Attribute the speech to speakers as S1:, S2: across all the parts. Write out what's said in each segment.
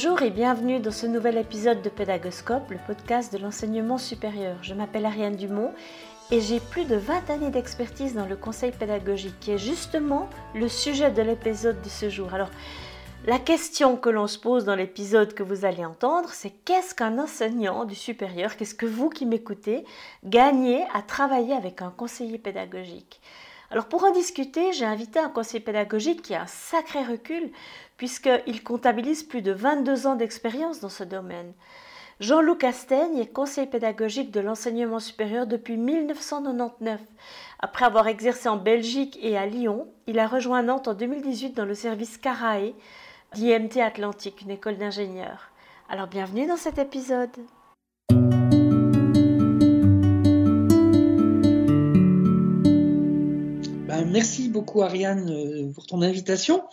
S1: Bonjour et bienvenue dans ce nouvel épisode de Pédagoscope, le podcast de l'enseignement supérieur. Je m'appelle Ariane Dumont et j'ai plus de 20 années d'expertise dans le conseil pédagogique, qui est justement le sujet de l'épisode de ce jour. Alors, la question que l'on se pose dans l'épisode que vous allez entendre, c'est qu'est-ce qu'un enseignant du supérieur, qu'est-ce que vous qui m'écoutez, gagnez à travailler avec un conseiller pédagogique? Alors pour en discuter, j'ai invité un conseiller pédagogique qui a un sacré recul puisqu'il comptabilise plus de 22 ans d'expérience dans ce domaine. Jean-Loup Castaigne est conseiller pédagogique de l'enseignement supérieur depuis 1999. Après avoir exercé en Belgique et à Lyon, il a rejoint Nantes en 2018 dans le service Carae d'IMT Atlantique, une école d'ingénieurs. Alors bienvenue dans cet épisode.
S2: Merci beaucoup Ariane euh, pour ton invitation.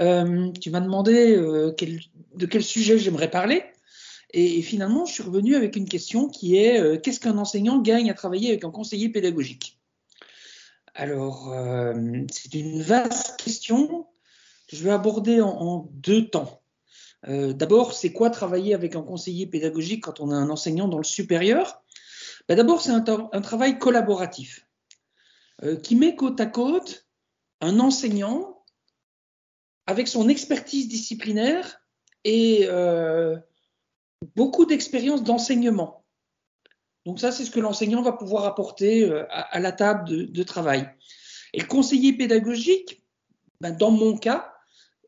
S2: Euh, tu m'as demandé euh, de quel sujet j'aimerais parler. Et, finalement, je suis revenu avec une question qui est qu'est-ce qu'un enseignant gagne à travailler avec un conseiller pédagogique? Alors, c'est une vaste question que je vais aborder en, deux temps. D'abord, c'est quoi travailler avec un conseiller pédagogique quand on a un enseignant dans le supérieur? Ben, D'abord, c'est un, travail collaboratif. Euh, qui met côte à côte un enseignant avec son expertise disciplinaire et euh, beaucoup d'expérience d'enseignement. Donc ça, c'est ce que l'enseignant va pouvoir apporter euh, à, la table de, travail. Et le conseiller pédagogique, ben, dans mon cas,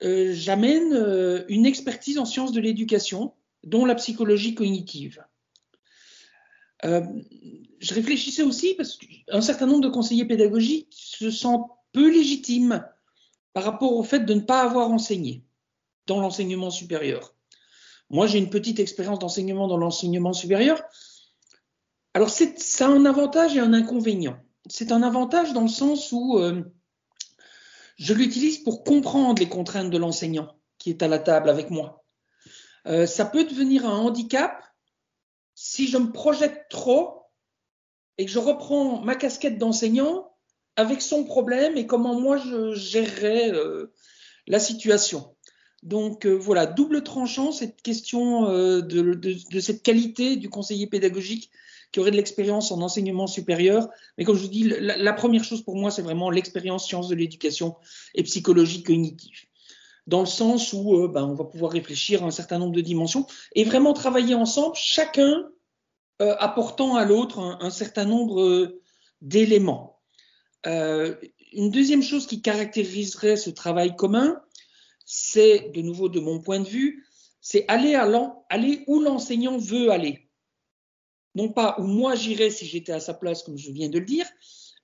S2: j'amène une expertise en sciences de l'éducation, dont la psychologie cognitive. Euh, je réfléchissais aussi parce qu'un certain nombre de conseillers pédagogiques se sentent peu légitimes par rapport au fait de ne pas avoir enseigné dans l'enseignement supérieur. Moi, j'ai une petite expérience d'enseignement dans l'enseignement supérieur. Alors, ça a un avantage et un inconvénient. C'est un avantage dans le sens où euh, je l'utilise pour comprendre les contraintes de l'enseignant qui est à la table avec moi. Euh, ça peut devenir un handicap si je me projette trop et que je reprends ma casquette d'enseignant avec son problème et comment moi je gérerais euh, la situation. Donc euh, voilà, double tranchant cette question euh, de, cette qualité du conseiller pédagogique qui aurait de l'expérience en enseignement supérieur. Mais comme je vous dis, la, première chose pour moi, c'est vraiment l'expérience sciences de l'éducation et psychologie cognitive. Dans le sens où ben, on va pouvoir réfléchir à un certain nombre de dimensions et vraiment travailler ensemble, chacun euh, apportant à l'autre un, certain nombre euh, d'éléments. Euh, une deuxième chose qui caractériserait ce travail commun, c'est, de nouveau de mon point de vue, c'est aller, aller où l'enseignant veut aller. Non pas où moi j'irais si j'étais à sa place, comme je viens de le dire,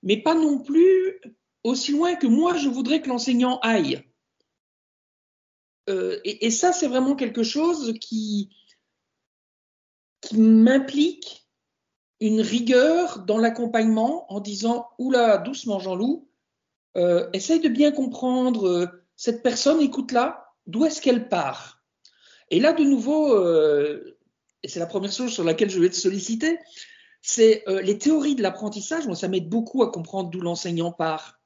S2: mais pas non plus aussi loin que moi je voudrais que l'enseignant aille. Et, ça, c'est vraiment quelque chose qui, m'implique une rigueur dans l'accompagnement en disant oula doucement Jean-Loup, euh, essaye de bien comprendre euh, cette personne, écoute-la, d'où est-ce qu'elle part? Et là de nouveau, euh, et c'est la première chose sur laquelle je vais te solliciter, c'est les théories de l'apprentissage. Moi, ça m'aide beaucoup à comprendre d'où l'enseignant part.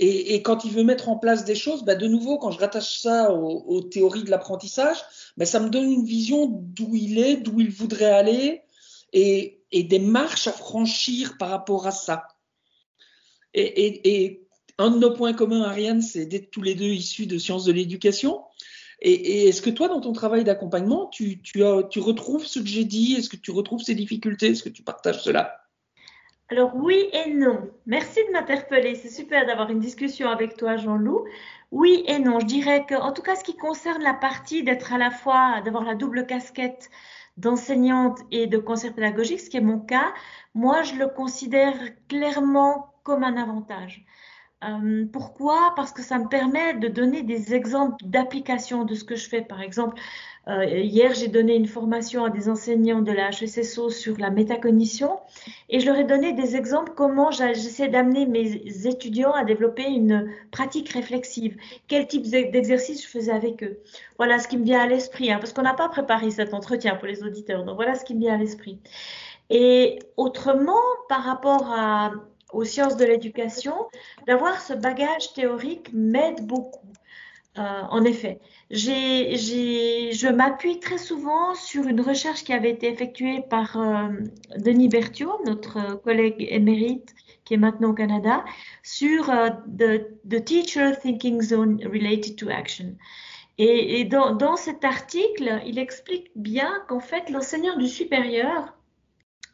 S2: Et, quand il veut mettre en place des choses, bah, de nouveau, quand je rattache ça aux, théories de l'apprentissage, bah, ça me donne une vision d'où il est, d'où il voudrait aller, et, des marches à franchir par rapport à ça. Et, un de nos points communs, Ariane, c'est d'être tous les deux issus de sciences de l'éducation. Et, est-ce que toi, dans ton travail d'accompagnement, tu, retrouves ce que j'ai dit? Est-ce que tu retrouves ces difficultés? Est-ce que tu partages cela?
S1: Alors oui et non. Merci de m'interpeller. C'est super d'avoir une discussion avec toi, Jean-Loup. Oui et non. Je dirais que, en tout cas, ce qui concerne la partie d'être à la fois, d'avoir la double casquette d'enseignante et de conseil pédagogique, ce qui est mon cas, moi, je le considère clairement comme un avantage. Euh, pourquoi? Parce que ça me permet de donner des exemples d'application de ce que je fais. Par exemple, euh, hier, j'ai donné une formation à des enseignants de la HESSO sur la métacognition et je leur ai donné des exemples comment j'essaie d'amener mes étudiants à développer une pratique réflexive. Quel type d'exercice je faisais avec eux? Voilà ce qui me vient à l'esprit, hein, parce qu'on n'a pas préparé cet entretien pour les auditeurs. Donc voilà ce qui me vient à l'esprit. Et autrement, par rapport à, aux sciences de l'éducation, d'avoir ce bagage théorique m'aide beaucoup. en effet. je m'appuie très souvent sur une recherche qui avait été effectuée par Denis Berthiaud, notre collègue émérite qui est maintenant au Canada, sur the, Teacher Thinking Zone Related to Action. Et, dans, cet article, il explique bien qu'en fait, l'enseignant du supérieur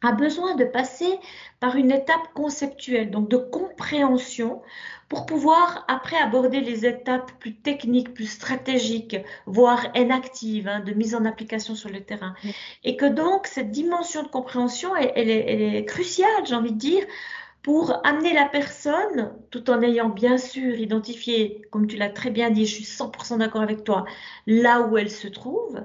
S1: a besoin de passer par une étape conceptuelle, donc de compréhension, pour pouvoir après aborder les étapes plus techniques, plus stratégiques, voire inactives, hein, de mise en application sur le terrain. Et que donc cette dimension de compréhension, elle est cruciale, j'ai envie de dire, pour amener la personne, tout en ayant bien sûr identifié, comme tu l'as très bien dit, je suis 100% d'accord avec toi, là où elle se trouve,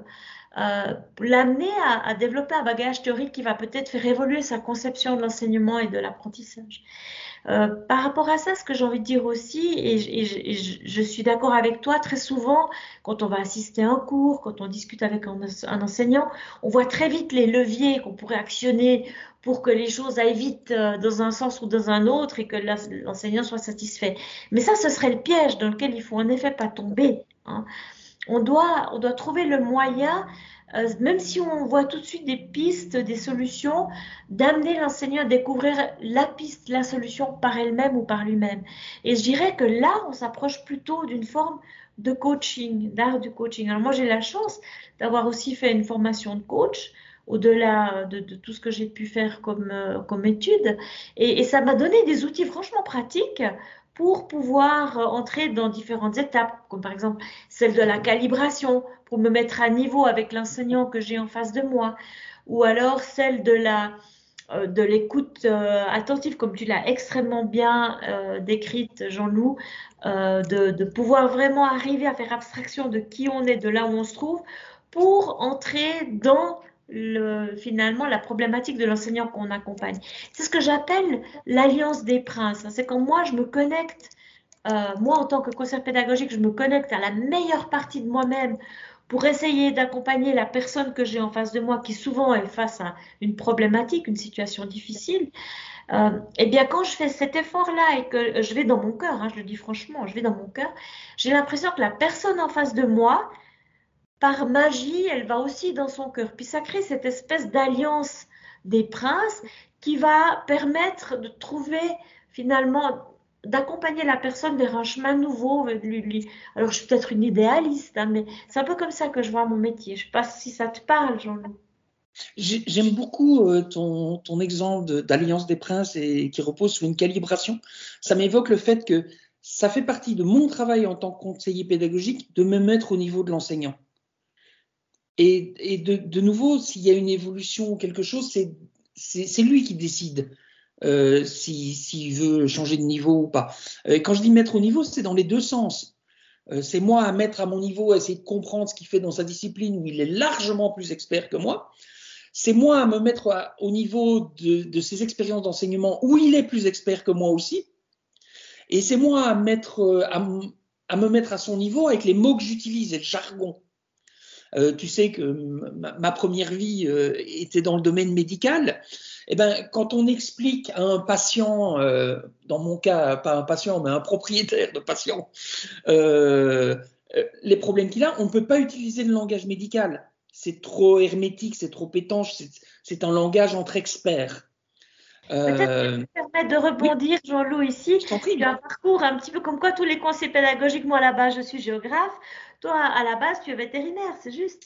S1: euh, l'amener à, développer un bagage théorique qui va peut-être faire évoluer sa conception de l'enseignement et de l'apprentissage. Euh, par rapport à ça, ce que j'ai envie de dire aussi, et, je, suis d'accord avec toi, très souvent, quand on va assister à un cours, quand on discute avec un, enseignant, on voit très vite les leviers qu'on pourrait actionner pour que les choses aillent vite euh, dans un sens ou dans un autre et que l'enseignant soit satisfait. Mais ça, ce serait le piège dans lequel il faut en effet pas tomber. Hein. On, doit, on doit trouver le moyen euh, même si on voit tout de suite des pistes, des solutions, d'amener l'enseignant à découvrir la piste, la solution par elle-même ou par lui-même. Et je dirais que là, on s'approche plutôt d'une forme de coaching, d'art du coaching. Alors moi, j'ai la chance d'avoir aussi fait une formation de coach au-delà de, tout ce que j'ai pu faire comme, euh, comme étude. Et, et ça m'a donné des outils franchement pratiques pour pouvoir euh, entrer dans différentes étapes, comme par exemple celle de la calibration, pour me mettre à niveau avec l'enseignant que j'ai en face de moi, ou alors celle de la euh, de l'écoute euh, attentive, comme tu l'as extrêmement bien décrite, Jean-Loup, de, de, pouvoir vraiment arriver à faire abstraction de qui on est, de là où on se trouve, pour entrer dans le, finalement la problématique de l'enseignant qu'on accompagne. C'est ce que j'appelle l'alliance des princes. C'est quand moi je me connecte, euh, moi en tant que conseiller pédagogique, je me connecte à la meilleure partie de moi-même pour essayer d'accompagner la personne que j'ai en face de moi qui souvent est face à une problématique, une situation difficile. Euh, eh bien, quand je fais cet effort-là et que je vais dans mon cœur, hein, je le dis franchement, je vais dans mon cœur, j'ai l'impression que la personne en face de moi, par magie, elle va aussi dans son cœur. Puis ça crée cette espèce d'alliance des princes qui va permettre de trouver finalement d'accompagner la personne vers un chemin nouveau. Alors, je suis peut-être une idéaliste, hein, mais c'est un peu comme ça que je vois mon métier. Je ne sais pas si ça te parle, Jean-Loup.
S2: J'aime beaucoup euh, ton, ton, exemple d'alliance des princes et qui repose sur une calibration. Ça m'évoque le fait que ça fait partie de mon travail en tant que conseiller pédagogique de me mettre au niveau de l'enseignant. Et, de, nouveau, s'il y a une évolution ou quelque chose, c'est lui qui décide euh, s'il veut changer de niveau ou pas. Euh, quand je dis mettre au niveau, c'est dans les deux sens. Euh, c'est moi à mettre à mon niveau, à essayer de comprendre ce qu'il fait dans sa discipline où il est largement plus expert que moi. C'est moi à me mettre au niveau de, ses expériences d'enseignement où il est plus expert que moi aussi. Et c'est moi à, à me mettre à son niveau avec les mots que j'utilise et le jargon. Euh, tu sais que ma, première vie euh, était dans le domaine médical. Eh ben, quand on explique à un patient, euh, dans mon cas, pas un patient, mais un propriétaire de patient, les problèmes qu'il a, on ne peut pas utiliser le langage médical. C'est trop hermétique, c'est trop étanche, c'est un langage entre experts.
S1: Peut-être me permettre de rebondir, Jean-Loup, ici. Tu as un parcours un petit peu comme quoi tous les conseils pédagogiques. Moi, là-bas, je suis géographe. Toi, à la base, tu es vétérinaire, c'est juste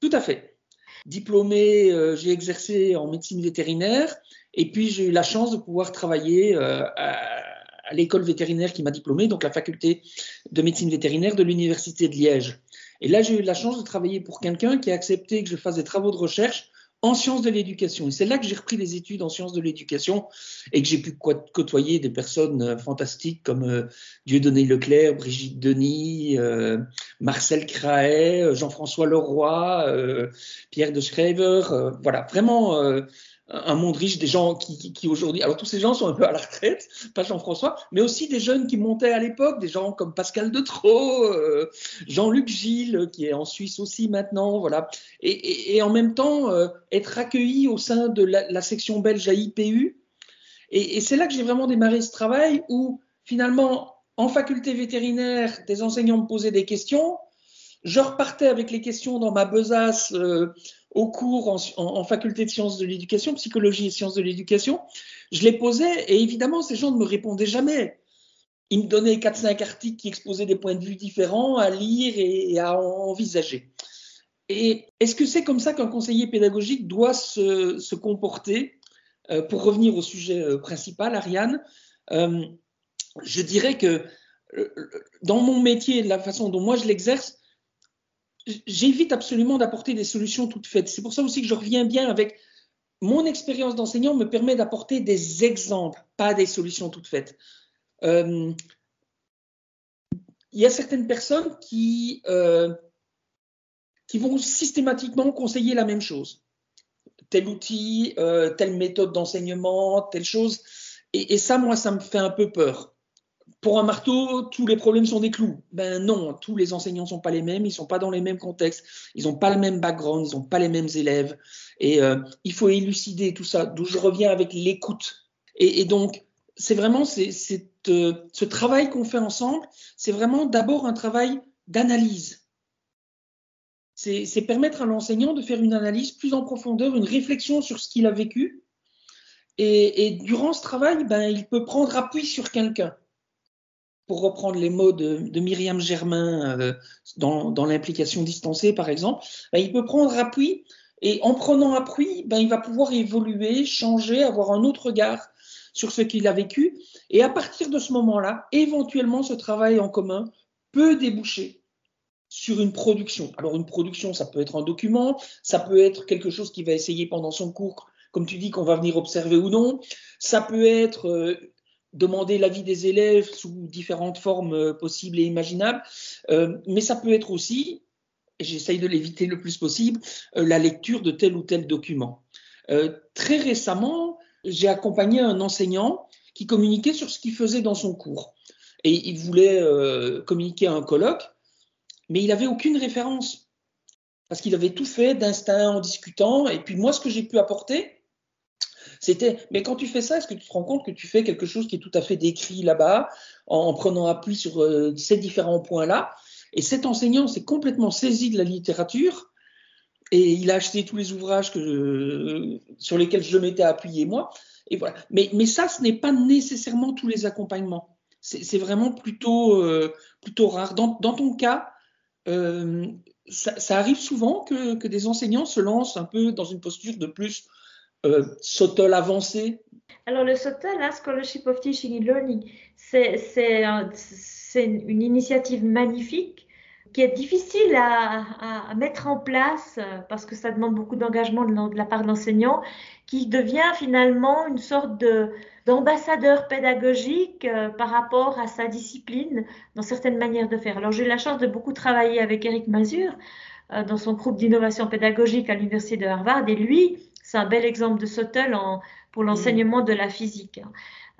S2: Tout à fait. Diplômé, euh, j'ai exercé en médecine vétérinaire et puis j'ai eu la chance de pouvoir travailler euh, à, l'école vétérinaire qui m'a diplômé, donc la faculté de médecine vétérinaire de l'Université de Liège. Et là, j'ai eu la chance de travailler pour quelqu'un qui a accepté que je fasse des travaux de recherche en sciences de l'éducation. Et c'est là que j'ai repris des études en sciences de l'éducation et que j'ai pu côtoyer des personnes euh, fantastiques comme euh, Dieudonné Leclerc, Brigitte Denis, euh, Marcel Craet, Jean-François Leroy, Pierre de Schreiber. voilà, vraiment un monde riche, des gens qui, qui, aujourd'hui, alors tous ces gens sont un peu à la retraite, pas Jean-François, mais aussi des jeunes qui montaient à l'époque, des gens comme Pascal de euh, Jean-Luc Gilles, qui est en Suisse aussi maintenant, voilà. Et, et, en même temps, euh, être accueilli au sein de la, la section belge à IPU. Et, et c'est là que j'ai vraiment démarré ce travail où finalement, en faculté vétérinaire, des enseignants me posaient des questions. Je repartais avec les questions dans ma besace euh, au cours en, faculté de sciences de l'éducation, psychologie et sciences de l'éducation. Je les posais et évidemment, ces gens ne me répondaient jamais. Ils me donnaient 4-5 articles qui exposaient des points de vue différents à lire et, à envisager. Et est-ce que c'est comme ça qu'un conseiller pédagogique doit se, comporter euh, Pour revenir au sujet euh, principal, Ariane, je dirais que dans mon métier, la façon dont moi je l'exerce, j'évite absolument d'apporter des solutions toutes faites. C'est pour ça aussi que je reviens bien avec mon expérience d'enseignant me permet d'apporter des exemples, pas des solutions toutes faites. Euh, il y a certaines personnes qui, euh, qui vont systématiquement conseiller la même chose. Tel outil, euh, telle méthode d'enseignement, telle chose. Et, ça, moi, ça me fait un peu peur pour un marteau, tous les problèmes sont des clous. Ben non, tous les enseignants ne sont pas les mêmes, ils ne sont pas dans les mêmes contextes, ils n'ont pas le même background, ils n'ont pas les mêmes élèves. Et euh, il faut élucider tout ça, d'où je reviens avec l'écoute. Et, donc, c'est vraiment euh, ce travail qu'on fait ensemble, c'est vraiment d'abord un travail d'analyse. C'est permettre à l'enseignant de faire une analyse plus en profondeur, une réflexion sur ce qu'il a vécu. Et, et durant ce travail, ben, il peut prendre appui sur quelqu'un pour reprendre les mots de, Myriam Germain euh, dans, l'implication distancée, par exemple, ben, il peut prendre appui et en prenant appui, ben, il va pouvoir évoluer, changer, avoir un autre regard sur ce qu'il a vécu. Et à partir de ce moment-là, éventuellement, ce travail en commun peut déboucher sur une production. Alors une production, ça peut être un document, ça peut être quelque chose qu'il va essayer pendant son cours, comme tu dis, qu'on va venir observer ou non. Ça peut être euh, demander l'avis des élèves sous différentes formes euh, possibles et imaginables, euh, mais ça peut être aussi, et j'essaye de l'éviter le plus possible, euh, la lecture de tel ou tel document. très récemment, j'ai accompagné un enseignant qui communiquait sur ce qu'il faisait dans son cours. Et il voulait communiquer à un colloque, mais il n'avait aucune référence. Parce qu'il avait tout fait d'instinct en discutant. Et puis moi, ce que j'ai pu apporter, c'était, mais quand tu fais ça, est-ce que tu te rends compte que tu fais quelque chose qui est tout à fait décrit là-bas, en, prenant appui sur euh, ces différents points-là? Et cet enseignant s'est complètement saisi de la littérature et il a acheté tous les ouvrages que sur lesquels je m'étais appuyé moi. Et voilà. Mais, ça, ce n'est pas nécessairement tous les accompagnements. C'est vraiment plutôt, euh, plutôt rare. Dans, ton cas, euh, ça, arrive souvent que, des enseignants se lancent un peu dans une posture de plus euh, SOTOL avancé?
S1: Alors le SOTOL, hein, Scholarship of Teaching and Learning, c'est une initiative magnifique qui est difficile à, mettre en place euh, parce que ça demande beaucoup d'engagement de, la part de l'enseignant, qui devient finalement une sorte d'ambassadeur pédagogique euh, par rapport à sa discipline dans certaines manières de faire. Alors j'ai eu la chance de beaucoup travailler avec Eric Mazur euh, dans son groupe d'innovation pédagogique à l'université de Harvard et lui, c'est un bel exemple de Sottel pour l'enseignement de la physique.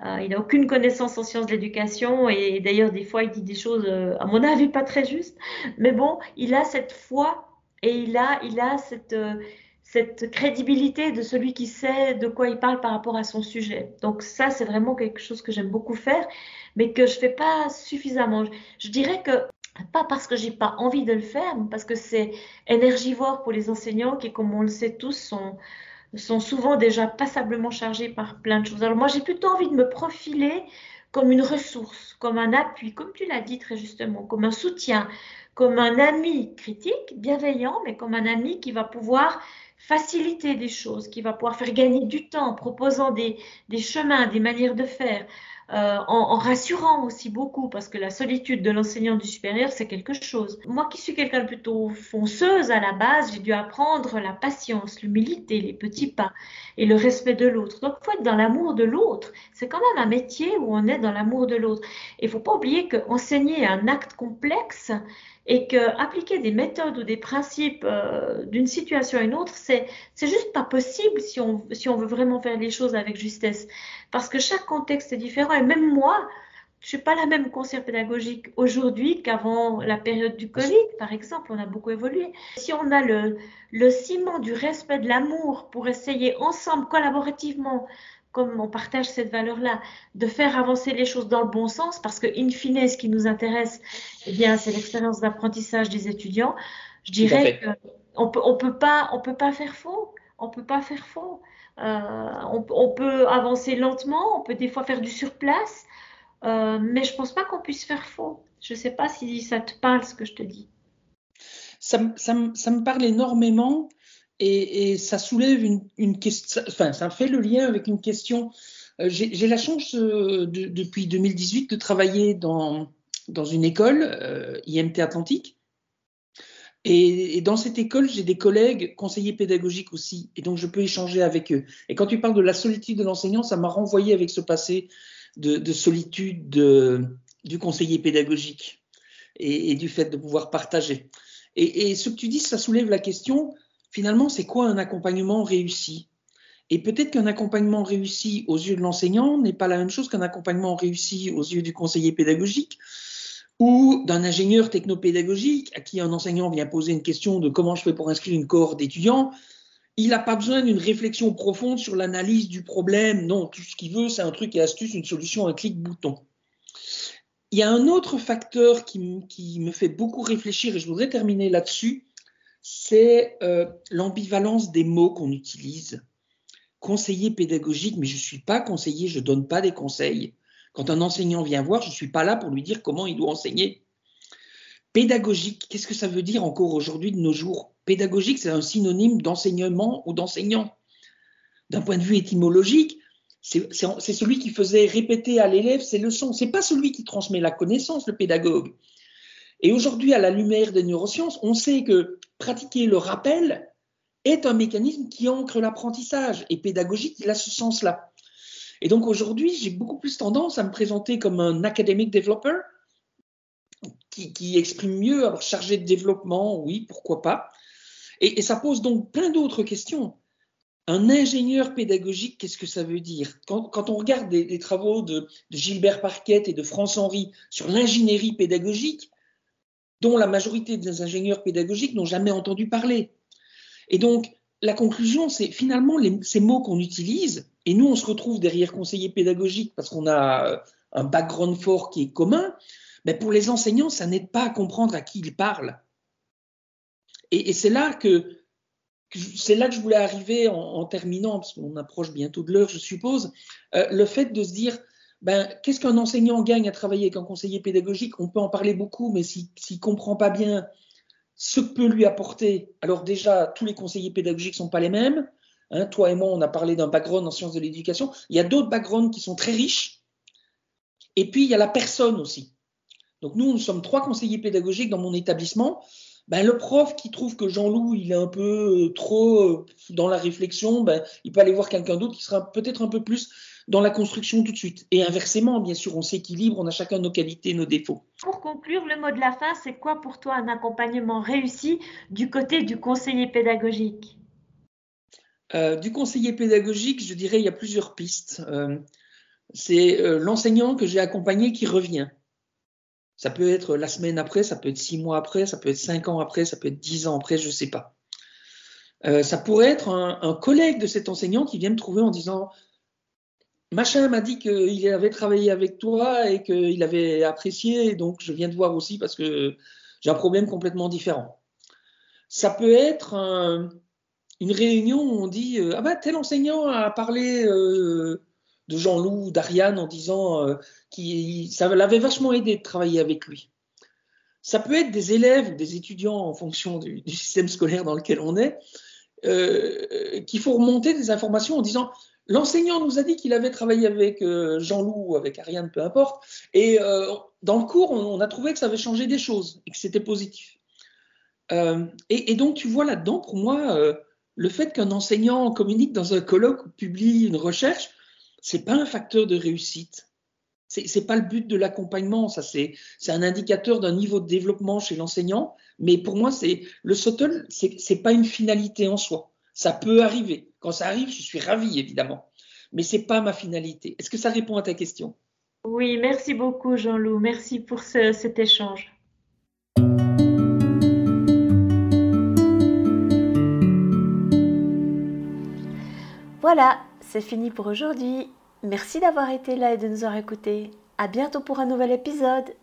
S1: Euh, il n'a aucune connaissance en sciences de l'éducation et, d'ailleurs des fois il dit des choses euh, à mon avis pas très justes. Mais bon, il a cette foi et il a, il a cette, euh, cette crédibilité de celui qui sait de quoi il parle par rapport à son sujet. Donc ça, c'est vraiment quelque chose que j'aime beaucoup faire, mais que je fais pas suffisamment. Je, dirais que pas parce que j'ai pas envie de le faire, mais parce que c'est énergivore pour les enseignants qui, comme on le sait tous, sont sont souvent déjà passablement chargés par plein de choses. Alors moi, j'ai plutôt envie de me profiler comme une ressource, comme un appui, comme tu l'as dit très justement, comme un soutien, comme un ami critique, bienveillant, mais comme un ami qui va pouvoir faciliter des choses, qui va pouvoir faire gagner du temps en proposant des, des chemins, des manières de faire, euh, en, rassurant aussi beaucoup, parce que la solitude de l'enseignant du supérieur, c'est quelque chose. Moi qui suis quelqu'un de plutôt fonceuse à la base, j'ai dû apprendre la patience, l'humilité, les petits pas et le respect de l'autre. Donc, il faut être dans l'amour de l'autre. C'est quand même un métier où on est dans l'amour de l'autre. Et il faut pas oublier qu'enseigner un acte complexe et que appliquer des méthodes ou des principes euh, d'une situation à une autre, c'est c'est juste pas possible si on veut vraiment faire les choses avec justesse, parce que chaque contexte est différent. Et même moi, je suis pas la même conseillère pédagogique aujourd'hui qu'avant la période du Covid, par exemple. On a beaucoup évolué. Si on a le ciment du respect de l'amour pour essayer ensemble, collaborativement, comme on partage cette valeur-là, de faire avancer les choses dans le bon sens, parce que in fine, ce qui nous intéresse, eh bien, c'est l'expérience d'apprentissage des étudiants. Je dirais qu'on peut, on peut pas, on peut pas faire faux. On peut pas faire faux. Euh, on, peut avancer lentement, on peut des fois faire du surplace, euh, mais je pense pas qu'on puisse faire faux. Je sais pas si ça te parle ce que je te dis.
S2: Ça, ça, ça me parle énormément et, ça soulève une, question, enfin, ça fait le lien avec une question. Euh, j'ai la chance euh, depuis 2018 de travailler dans, dans une école, euh, IMT Atlantique. Et, dans cette école, j'ai des collègues conseillers pédagogiques aussi, et donc je peux échanger avec eux. Et quand tu parles de la solitude de l'enseignant, ça m'a renvoyé avec ce passé de, solitude du conseiller pédagogique et, du fait de pouvoir partager. Et, et, ce que tu dis, ça soulève la question finalement, c'est quoi un accompagnement réussi? Et peut-être qu'un accompagnement réussi aux yeux de l'enseignant n'est pas la même chose qu'un accompagnement réussi aux yeux du conseiller pédagogique ou d'un ingénieur technopédagogique à qui un enseignant vient poser une question de comment je fais pour inscrire une cohorte d'étudiants. Il n'a pas besoin d'une réflexion profonde sur l'analyse du problème. Non, tout ce qu'il veut, c'est un truc et astuce, une solution, un clic bouton. Il y a un autre facteur qui, qui me fait beaucoup réfléchir et je voudrais terminer là-dessus c'est euh, l'ambivalence des mots qu'on utilise. Conseiller pédagogique, mais je ne suis pas conseiller, je ne donne pas des conseils. Quand un enseignant vient voir, je ne suis pas là pour lui dire comment il doit enseigner. Pédagogique, qu'est-ce que ça veut dire encore aujourd'hui de nos jours? Pédagogique, c'est un synonyme d'enseignement ou d'enseignant. D'un point de vue étymologique, c'est celui qui faisait répéter à l'élève ses leçons. C'est pas celui qui transmet la connaissance, le pédagogue. Et aujourd'hui, à la lumière des neurosciences, on sait que pratiquer le rappel est un mécanisme qui ancre l'apprentissage et pédagogique, il a ce sens-là. Et donc aujourd'hui, j'ai beaucoup plus tendance à me présenter comme un academic developer qui, exprime mieux, alors chargé de développement, oui, pourquoi pas. Et, ça pose donc plein d'autres questions. Un ingénieur pédagogique, qu'est-ce que ça veut dire? Quand, on regarde des, travaux de, de, Gilbert Parquet et de France Henry sur l'ingénierie pédagogique, dont la majorité des ingénieurs pédagogiques n'ont jamais entendu parler. Et donc, la conclusion, c'est finalement ces mots qu'on utilise, et nous, on se retrouve derrière conseiller pédagogique parce qu'on a euh, un background fort qui est commun, mais pour les enseignants, ça n'aide pas à comprendre à qui ils parlent. Et, c'est là que, c'est là que je voulais arriver en, terminant, parce qu'on approche bientôt de l'heure, je suppose, euh, le fait de se dire, ben, qu'est-ce qu'un enseignant gagne à travailler avec un conseiller pédagogique? On peut en parler beaucoup, mais s'il ne comprend pas bien ce que peut lui apporter, alors déjà, tous les conseillers pédagogiques ne sont pas les mêmes. Hein, toi et moi, on a parlé d'un background en sciences de l'éducation. Il y a d'autres backgrounds qui sont très riches. Et puis, il y a la personne aussi. Donc, nous, nous sommes trois conseillers pédagogiques dans mon établissement. Ben, le prof qui trouve que Jean-Loup, il est un peu euh, trop euh, dans la réflexion, ben, il peut aller voir quelqu'un d'autre qui sera peut-être un peu plus dans la construction tout de suite. Et inversement, bien sûr, on s'équilibre, on a chacun nos qualités, nos défauts.
S1: Pour conclure, le mot de la fin, c'est quoi pour toi un accompagnement réussi du côté du conseiller pédagogique?
S2: Euh, Du conseiller pédagogique, je dirais, il y a plusieurs pistes. Euh, c'est euh, l'enseignant que j'ai accompagné qui revient. Ça peut être la semaine après, ça peut être six mois après, ça peut être cinq ans après, ça peut être dix ans après, je ne sais pas. ça pourrait être un, un, collègue de cet enseignant qui vient me trouver en disant Machin m'a dit qu'il avait travaillé avec toi et qu'il avait apprécié, donc je viens te voir aussi parce que j'ai un problème complètement différent. Ça peut être une réunion où on dit euh, Ah ben, tel enseignant a parlé euh, de Jean-Loup ou d'Ariane en disant euh, ça l'avait vachement aidé de travailler avec lui. Ça peut être des élèves des étudiants en fonction du, système scolaire dans lequel on est, qui font remonter des informations en disant L'enseignant nous a dit qu'il avait travaillé avec euh, Jean-Loup ou avec Ariane, peu importe. Et euh, dans le cours, on, a trouvé que ça avait changé des choses et que c'était positif. Euh, et, donc, tu vois là-dedans, pour moi, le fait qu'un enseignant communique dans un colloque ou publie une recherche, c'est pas un facteur de réussite. C'est pas le but de l'accompagnement, c'est un indicateur d'un niveau de développement chez l'enseignant, mais pour moi c'est le SOTL, c'est pas une finalité en soi. Ça peut arriver. Quand ça arrive, je suis ravi, évidemment. Mais ce n'est pas ma finalité. Est-ce que ça répond à ta question?
S1: Oui, merci beaucoup, Jean-Loup. Merci pour cet échange. Voilà, c'est fini pour aujourd'hui. Merci d'avoir été là et de nous avoir écoutés. À bientôt pour un nouvel épisode.